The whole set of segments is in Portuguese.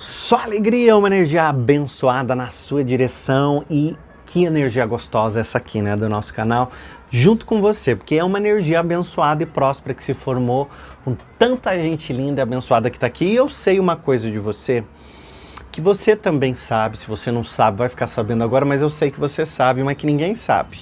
Só alegria, uma energia abençoada na sua direção e que energia gostosa essa aqui, né, do nosso canal, junto com você, porque é uma energia abençoada e próspera que se formou com tanta gente linda e abençoada que está aqui. E eu sei uma coisa de você que você também sabe, se você não sabe, vai ficar sabendo agora, mas eu sei que você sabe, mas que ninguém sabe.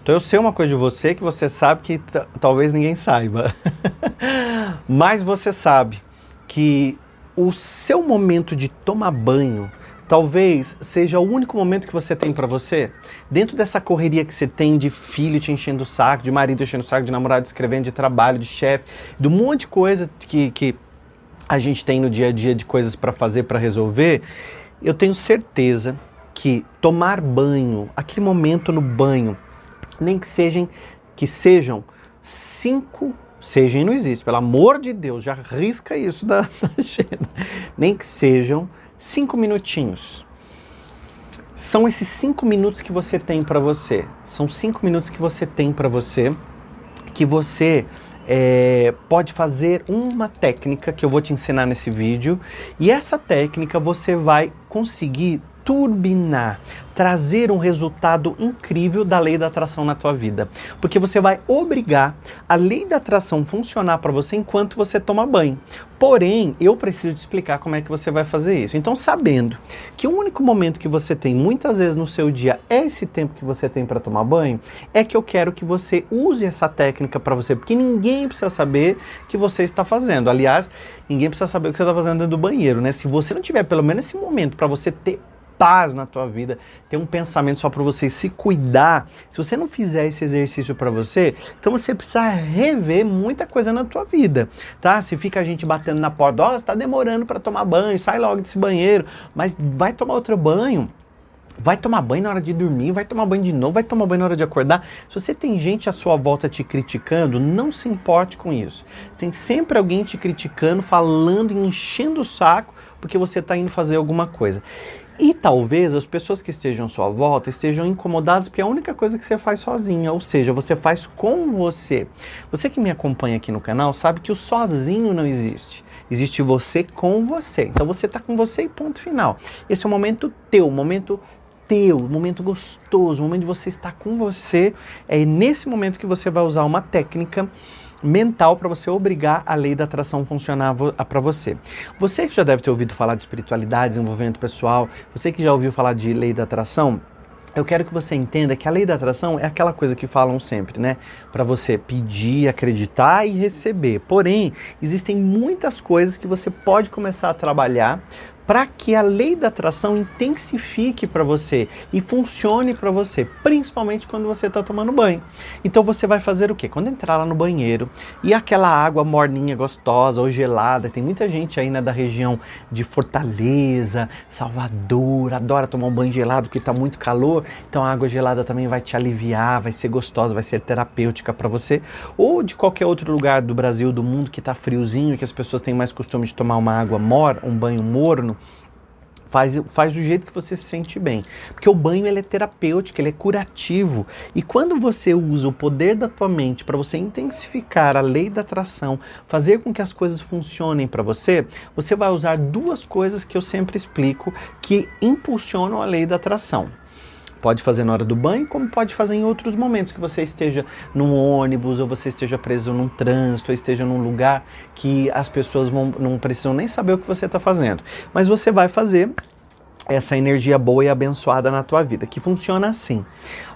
Então eu sei uma coisa de você que você sabe que talvez ninguém saiba. mas você sabe que o seu momento de tomar banho talvez seja o único momento que você tem para você. Dentro dessa correria que você tem de filho te enchendo o saco, de marido enchendo o saco, de namorado escrevendo, de trabalho, de chefe, de um monte de coisa que, que a gente tem no dia a dia de coisas para fazer, para resolver, eu tenho certeza que tomar banho, aquele momento no banho, nem que sejam que sejam cinco Sejam não existe, pelo amor de Deus, já risca isso da, agenda. Nem que sejam cinco minutinhos. São esses cinco minutos que você tem para você. São cinco minutos que você tem para você, que você é, pode fazer uma técnica que eu vou te ensinar nesse vídeo. E essa técnica você vai conseguir turbinar, trazer um resultado incrível da lei da atração na tua vida. Porque você vai obrigar a lei da atração funcionar para você enquanto você toma banho. Porém, eu preciso te explicar como é que você vai fazer isso. Então, sabendo que o único momento que você tem muitas vezes no seu dia é esse tempo que você tem para tomar banho, é que eu quero que você use essa técnica para você, porque ninguém precisa saber que você está fazendo. Aliás, ninguém precisa saber o que você está fazendo dentro do banheiro, né? Se você não tiver pelo menos esse momento para você ter paz na tua vida, ter um pensamento só para você se cuidar. Se você não fizer esse exercício para você, então você precisa rever muita coisa na tua vida, tá? Se fica a gente batendo na porta, ó, oh, está demorando para tomar banho, sai logo desse banheiro, mas vai tomar outro banho. Vai tomar banho na hora de dormir, vai tomar banho de novo, vai tomar banho na hora de acordar. Se você tem gente à sua volta te criticando, não se importe com isso. Tem sempre alguém te criticando, falando, enchendo o saco porque você está indo fazer alguma coisa. E talvez as pessoas que estejam à sua volta estejam incomodadas porque é a única coisa que você faz sozinha, ou seja, você faz com você. Você que me acompanha aqui no canal sabe que o sozinho não existe. Existe você com você. Então você está com você e ponto final. Esse é o momento teu, o momento teu, momento gostoso, momento de você estar com você. É nesse momento que você vai usar uma técnica mental para você obrigar a lei da atração a funcionar para você. Você que já deve ter ouvido falar de espiritualidade, desenvolvimento pessoal, você que já ouviu falar de lei da atração, eu quero que você entenda que a lei da atração é aquela coisa que falam sempre, né? Para você pedir, acreditar e receber. Porém, existem muitas coisas que você pode começar a trabalhar para que a lei da atração intensifique para você e funcione para você, principalmente quando você está tomando banho. Então você vai fazer o quê? Quando entrar lá no banheiro e aquela água morninha, gostosa ou gelada, tem muita gente aí né, da região de Fortaleza, Salvador, adora tomar um banho gelado porque está muito calor, então a água gelada também vai te aliviar, vai ser gostosa, vai ser terapêutica para você. Ou de qualquer outro lugar do Brasil, do mundo que está friozinho, que as pessoas têm mais costume de tomar uma água mor, um banho morno, Faz, faz do jeito que você se sente bem. Porque o banho ele é terapêutico, ele é curativo. E quando você usa o poder da tua mente para você intensificar a lei da atração, fazer com que as coisas funcionem para você, você vai usar duas coisas que eu sempre explico que impulsionam a lei da atração. Pode fazer na hora do banho, como pode fazer em outros momentos que você esteja num ônibus, ou você esteja preso num trânsito, ou esteja num lugar que as pessoas vão, não precisam nem saber o que você está fazendo. Mas você vai fazer essa energia boa e abençoada na tua vida, que funciona assim.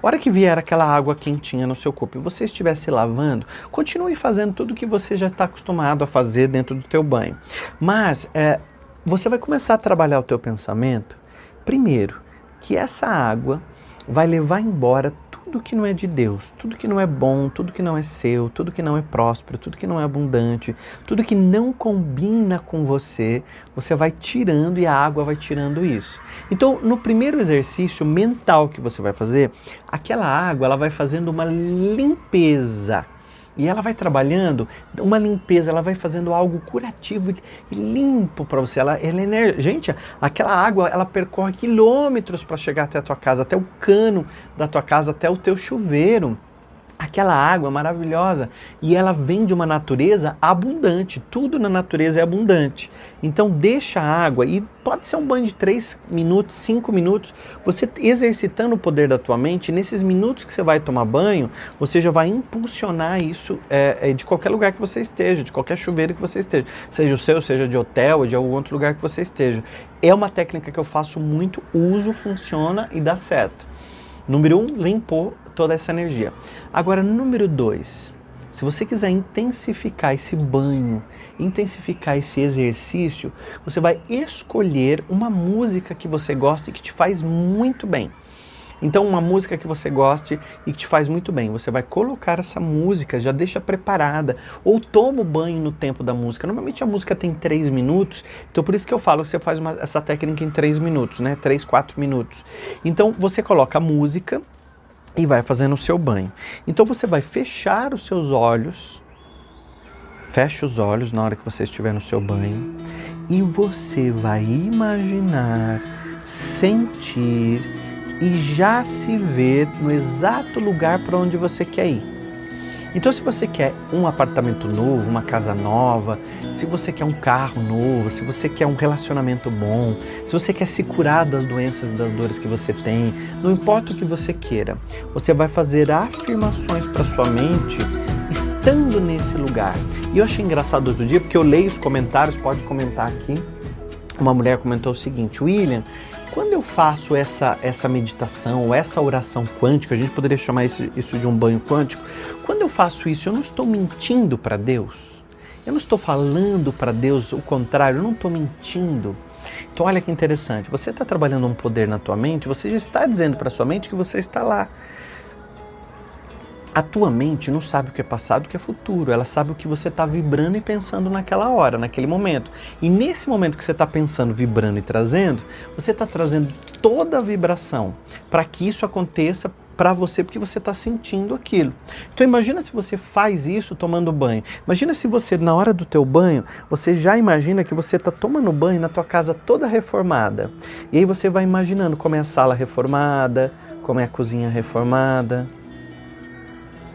A hora que vier aquela água quentinha no seu corpo e você estiver se lavando, continue fazendo tudo que você já está acostumado a fazer dentro do teu banho. Mas é, você vai começar a trabalhar o teu pensamento, primeiro, que essa água vai levar embora tudo que não é de Deus, tudo que não é bom, tudo que não é seu, tudo que não é próspero, tudo que não é abundante, tudo que não combina com você, você vai tirando e a água vai tirando isso. Então, no primeiro exercício mental que você vai fazer, aquela água ela vai fazendo uma limpeza e ela vai trabalhando uma limpeza, ela vai fazendo algo curativo e limpo para você. Ela, ela é Gente, aquela água ela percorre quilômetros para chegar até a tua casa, até o cano da tua casa, até o teu chuveiro. Aquela água maravilhosa e ela vem de uma natureza abundante. Tudo na natureza é abundante. Então deixa a água e pode ser um banho de 3 minutos, 5 minutos, você exercitando o poder da tua mente, nesses minutos que você vai tomar banho, você já vai impulsionar isso é, é, de qualquer lugar que você esteja, de qualquer chuveiro que você esteja, seja o seu, seja de hotel ou de algum outro lugar que você esteja. É uma técnica que eu faço muito, uso, funciona e dá certo. Número um, limpou toda essa energia. Agora, número dois, se você quiser intensificar esse banho, intensificar esse exercício, você vai escolher uma música que você gosta e que te faz muito bem. Então, uma música que você goste e que te faz muito bem, você vai colocar essa música, já deixa preparada, ou toma o banho no tempo da música. Normalmente a música tem 3 minutos, então por isso que eu falo que você faz uma, essa técnica em 3 minutos, né? 3, 4 minutos. Então, você coloca a música e vai fazendo o seu banho. Então, você vai fechar os seus olhos, fecha os olhos na hora que você estiver no seu banho, e você vai imaginar, sentir e já se ver no exato lugar para onde você quer ir. Então, se você quer um apartamento novo, uma casa nova, se você quer um carro novo, se você quer um relacionamento bom, se você quer se curar das doenças, das dores que você tem, não importa o que você queira, você vai fazer afirmações para sua mente estando nesse lugar. E eu achei engraçado outro dia, porque eu leio os comentários, pode comentar aqui. Uma mulher comentou o seguinte: William, quando eu faço essa, essa meditação, essa oração quântica, a gente poderia chamar isso, de um banho quântico, quando eu faço isso, eu não estou mentindo para Deus. Eu não estou falando para Deus o contrário, eu não estou mentindo. Então olha que interessante, você está trabalhando um poder na tua mente, você já está dizendo para sua mente que você está lá. A tua mente não sabe o que é passado, o que é futuro. Ela sabe o que você está vibrando e pensando naquela hora, naquele momento. E nesse momento que você está pensando, vibrando e trazendo, você está trazendo toda a vibração para que isso aconteça para você porque você está sentindo aquilo. Então imagina se você faz isso tomando banho. Imagina se você na hora do teu banho, você já imagina que você está tomando banho na tua casa toda reformada. E aí você vai imaginando como é a sala reformada, como é a cozinha reformada,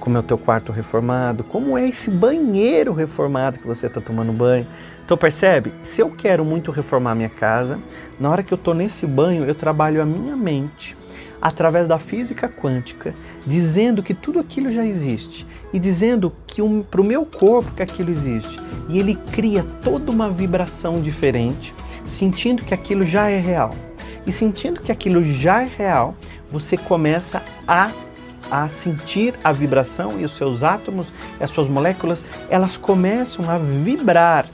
como é o teu quarto reformado, como é esse banheiro reformado que você está tomando banho. Então percebe? Se eu quero muito reformar minha casa, na hora que eu estou nesse banho, eu trabalho a minha mente através da física quântica, dizendo que tudo aquilo já existe e dizendo que um, para o meu corpo que aquilo existe. E ele cria toda uma vibração diferente, sentindo que aquilo já é real. E sentindo que aquilo já é real, você começa a a sentir a vibração e os seus átomos, as suas moléculas, elas começam a vibrar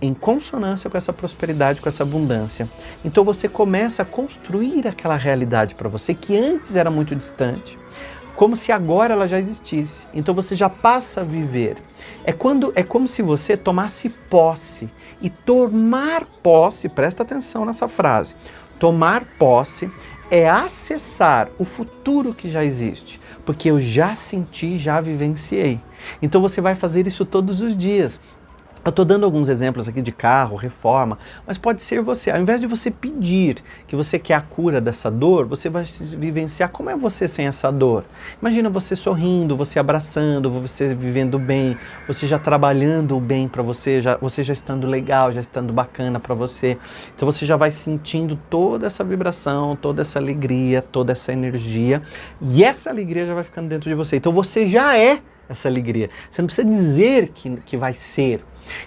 em consonância com essa prosperidade, com essa abundância. Então você começa a construir aquela realidade para você que antes era muito distante, como se agora ela já existisse. Então você já passa a viver. É quando é como se você tomasse posse e tomar posse, presta atenção nessa frase. Tomar posse é acessar o futuro que já existe, porque eu já senti, já vivenciei. Então você vai fazer isso todos os dias. Eu estou dando alguns exemplos aqui de carro, reforma, mas pode ser você. Ao invés de você pedir que você quer a cura dessa dor, você vai vivenciar como é você sem essa dor. Imagina você sorrindo, você abraçando, você vivendo bem, você já trabalhando bem para você, já, você já estando legal, já estando bacana para você. Então você já vai sentindo toda essa vibração, toda essa alegria, toda essa energia, e essa alegria já vai ficando dentro de você. Então você já é essa alegria. Você não precisa dizer que, que vai ser.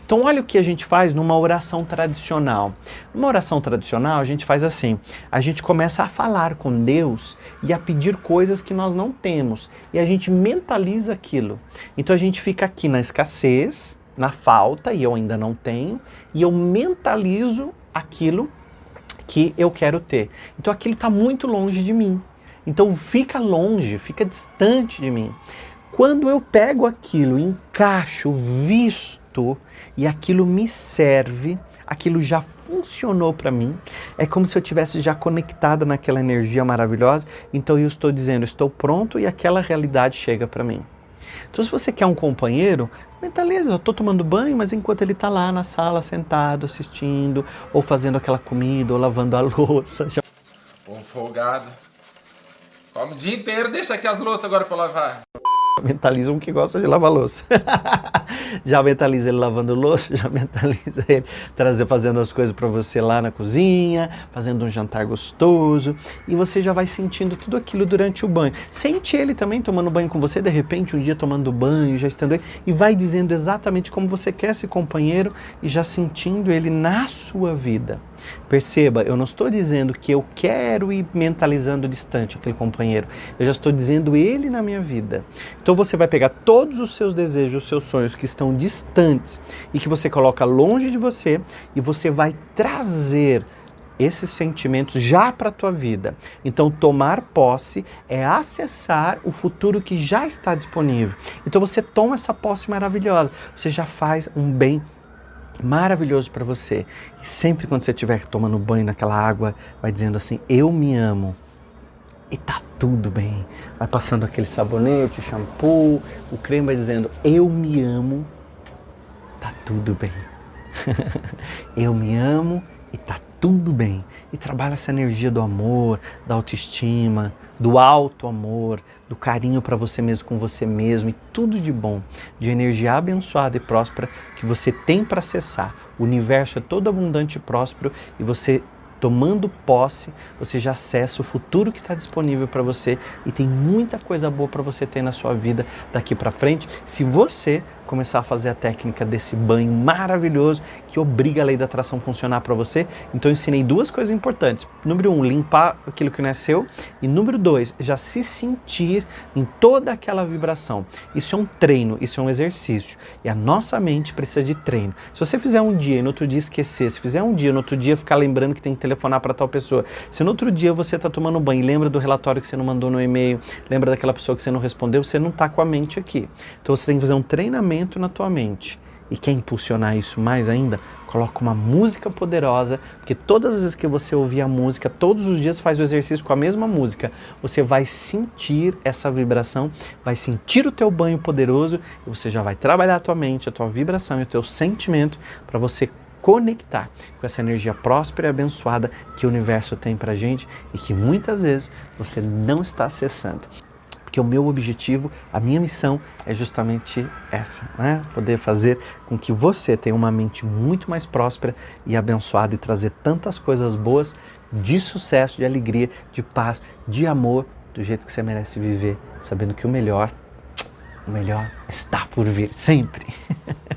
Então, olha o que a gente faz numa oração tradicional. Numa oração tradicional, a gente faz assim: a gente começa a falar com Deus e a pedir coisas que nós não temos, e a gente mentaliza aquilo. Então, a gente fica aqui na escassez, na falta, e eu ainda não tenho, e eu mentalizo aquilo que eu quero ter. Então, aquilo está muito longe de mim. Então, fica longe, fica distante de mim. Quando eu pego aquilo, encaixo, visto e aquilo me serve, aquilo já funcionou para mim, é como se eu tivesse já conectada naquela energia maravilhosa. Então eu estou dizendo, estou pronto e aquela realidade chega para mim. Então, se você quer um companheiro, mentaliza, eu estou tomando banho, mas enquanto ele está lá na sala sentado, assistindo, ou fazendo aquela comida, ou lavando a louça. Já... Um folgado. Come o dia inteiro, deixa aqui as louças agora para lavar. mentaliza um que gosta de lavar louça. já mentaliza ele lavando louça, já mentaliza ele trazer, fazendo as coisas para você lá na cozinha, fazendo um jantar gostoso, e você já vai sentindo tudo aquilo durante o banho. Sente ele também tomando banho com você, de repente, um dia tomando banho, já estando aí, e vai dizendo exatamente como você quer esse companheiro e já sentindo ele na sua vida. Perceba, eu não estou dizendo que eu quero ir mentalizando distante aquele companheiro, eu já estou dizendo ele na minha vida. Então você vai pegar todos os seus desejos, os seus sonhos que estão distantes e que você coloca longe de você e você vai trazer esses sentimentos já para a tua vida. Então, tomar posse é acessar o futuro que já está disponível. Então, você toma essa posse maravilhosa, você já faz um bem maravilhoso para você. E sempre quando você estiver tomando banho naquela água, vai dizendo assim: Eu me amo. E tá tudo bem. Vai passando aquele sabonete, o shampoo, o creme vai dizendo: Eu me amo. Tá tudo bem. eu me amo e tá tudo bem. E trabalha essa energia do amor, da autoestima, do alto amor, do carinho para você mesmo com você mesmo e tudo de bom, de energia abençoada e próspera que você tem para acessar. O universo é todo abundante e próspero e você tomando posse, você já acessa o futuro que está disponível para você e tem muita coisa boa para você ter na sua vida daqui para frente, se você começar a fazer a técnica desse banho maravilhoso que obriga a lei da atração a funcionar para você. Então eu ensinei duas coisas importantes. Número um, limpar aquilo que não é seu. E número dois, já se sentir em toda aquela vibração. Isso é um treino, isso é um exercício. E a nossa mente precisa de treino. Se você fizer um dia e no outro dia esquecer, se fizer um dia e no outro dia ficar lembrando que tem que telefonar para tal pessoa, se no outro dia você está tomando banho e lembra do relatório que você não mandou no e-mail, lembra daquela pessoa que você não respondeu, você não está com a mente aqui. Então você tem que fazer um treinamento na tua mente. E quer impulsionar isso mais ainda? Coloca uma música poderosa, porque todas as vezes que você ouvir a música, todos os dias faz o exercício com a mesma música, você vai sentir essa vibração, vai sentir o teu banho poderoso e você já vai trabalhar a tua mente, a tua vibração e o teu sentimento para você conectar com essa energia próspera e abençoada que o universo tem pra gente e que muitas vezes você não está acessando. Porque o meu objetivo, a minha missão é justamente essa, né? Poder fazer com que você tenha uma mente muito mais próspera e abençoada e trazer tantas coisas boas de sucesso, de alegria, de paz, de amor, do jeito que você merece viver, sabendo que o melhor, o melhor está por vir sempre.